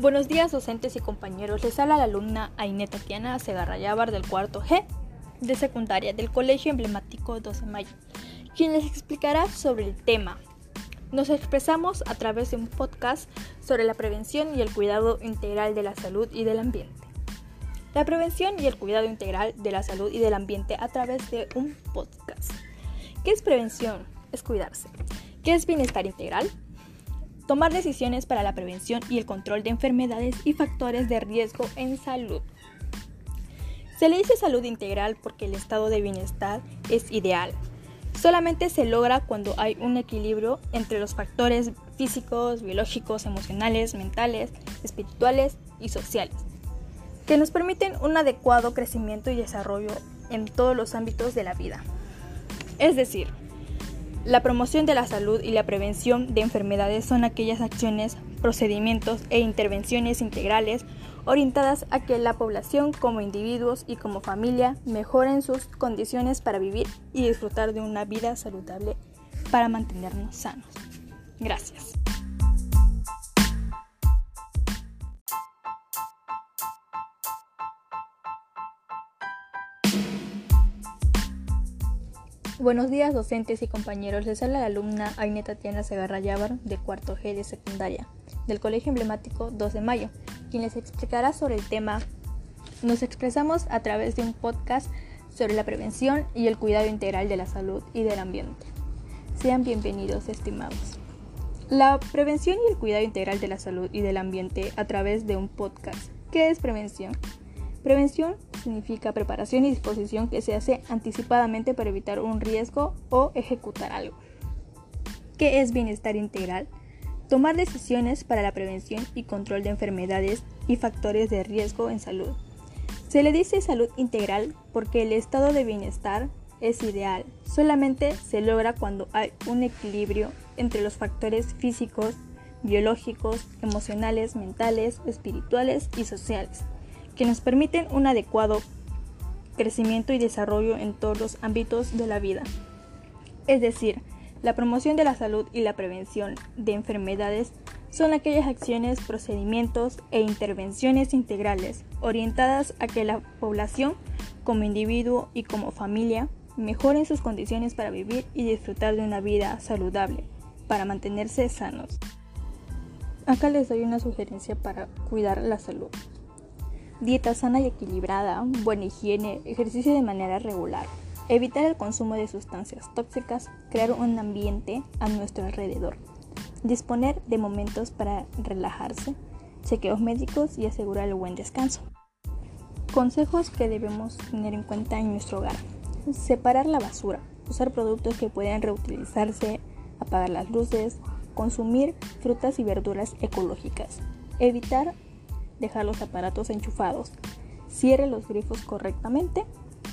Buenos días docentes y compañeros, les habla la alumna Aineta Tatiana Segarra Yabar del cuarto G de secundaria del Colegio Emblemático 12 de Mayo, quien les explicará sobre el tema. Nos expresamos a través de un podcast sobre la prevención y el cuidado integral de la salud y del ambiente. La prevención y el cuidado integral de la salud y del ambiente a través de un podcast. ¿Qué es prevención? Es cuidarse. ¿Qué es bienestar integral? Tomar decisiones para la prevención y el control de enfermedades y factores de riesgo en salud. Se le dice salud integral porque el estado de bienestar es ideal. Solamente se logra cuando hay un equilibrio entre los factores físicos, biológicos, emocionales, mentales, espirituales y sociales, que nos permiten un adecuado crecimiento y desarrollo en todos los ámbitos de la vida. Es decir, la promoción de la salud y la prevención de enfermedades son aquellas acciones, procedimientos e intervenciones integrales orientadas a que la población como individuos y como familia mejoren sus condiciones para vivir y disfrutar de una vida saludable para mantenernos sanos. Gracias. Buenos días docentes y compañeros, les habla la alumna Aine Tatiana Segarra Yabar de cuarto G de secundaria del Colegio Emblemático 2 de Mayo, quien les explicará sobre el tema. Nos expresamos a través de un podcast sobre la prevención y el cuidado integral de la salud y del ambiente. Sean bienvenidos, estimados. La prevención y el cuidado integral de la salud y del ambiente a través de un podcast. ¿Qué es prevención? Prevención significa preparación y disposición que se hace anticipadamente para evitar un riesgo o ejecutar algo. ¿Qué es bienestar integral? Tomar decisiones para la prevención y control de enfermedades y factores de riesgo en salud. Se le dice salud integral porque el estado de bienestar es ideal. Solamente se logra cuando hay un equilibrio entre los factores físicos, biológicos, emocionales, mentales, espirituales y sociales que nos permiten un adecuado crecimiento y desarrollo en todos los ámbitos de la vida. Es decir, la promoción de la salud y la prevención de enfermedades son aquellas acciones, procedimientos e intervenciones integrales orientadas a que la población, como individuo y como familia, mejoren sus condiciones para vivir y disfrutar de una vida saludable, para mantenerse sanos. Acá les doy una sugerencia para cuidar la salud. Dieta sana y equilibrada, buena higiene, ejercicio de manera regular, evitar el consumo de sustancias tóxicas, crear un ambiente a nuestro alrededor, disponer de momentos para relajarse, chequeos médicos y asegurar el buen descanso. Consejos que debemos tener en cuenta en nuestro hogar. Separar la basura, usar productos que puedan reutilizarse, apagar las luces, consumir frutas y verduras ecológicas, evitar dejar los aparatos enchufados. Cierre los grifos correctamente.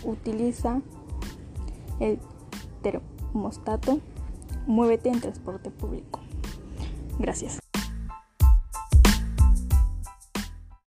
Utiliza el termostato. Muévete en transporte público. Gracias.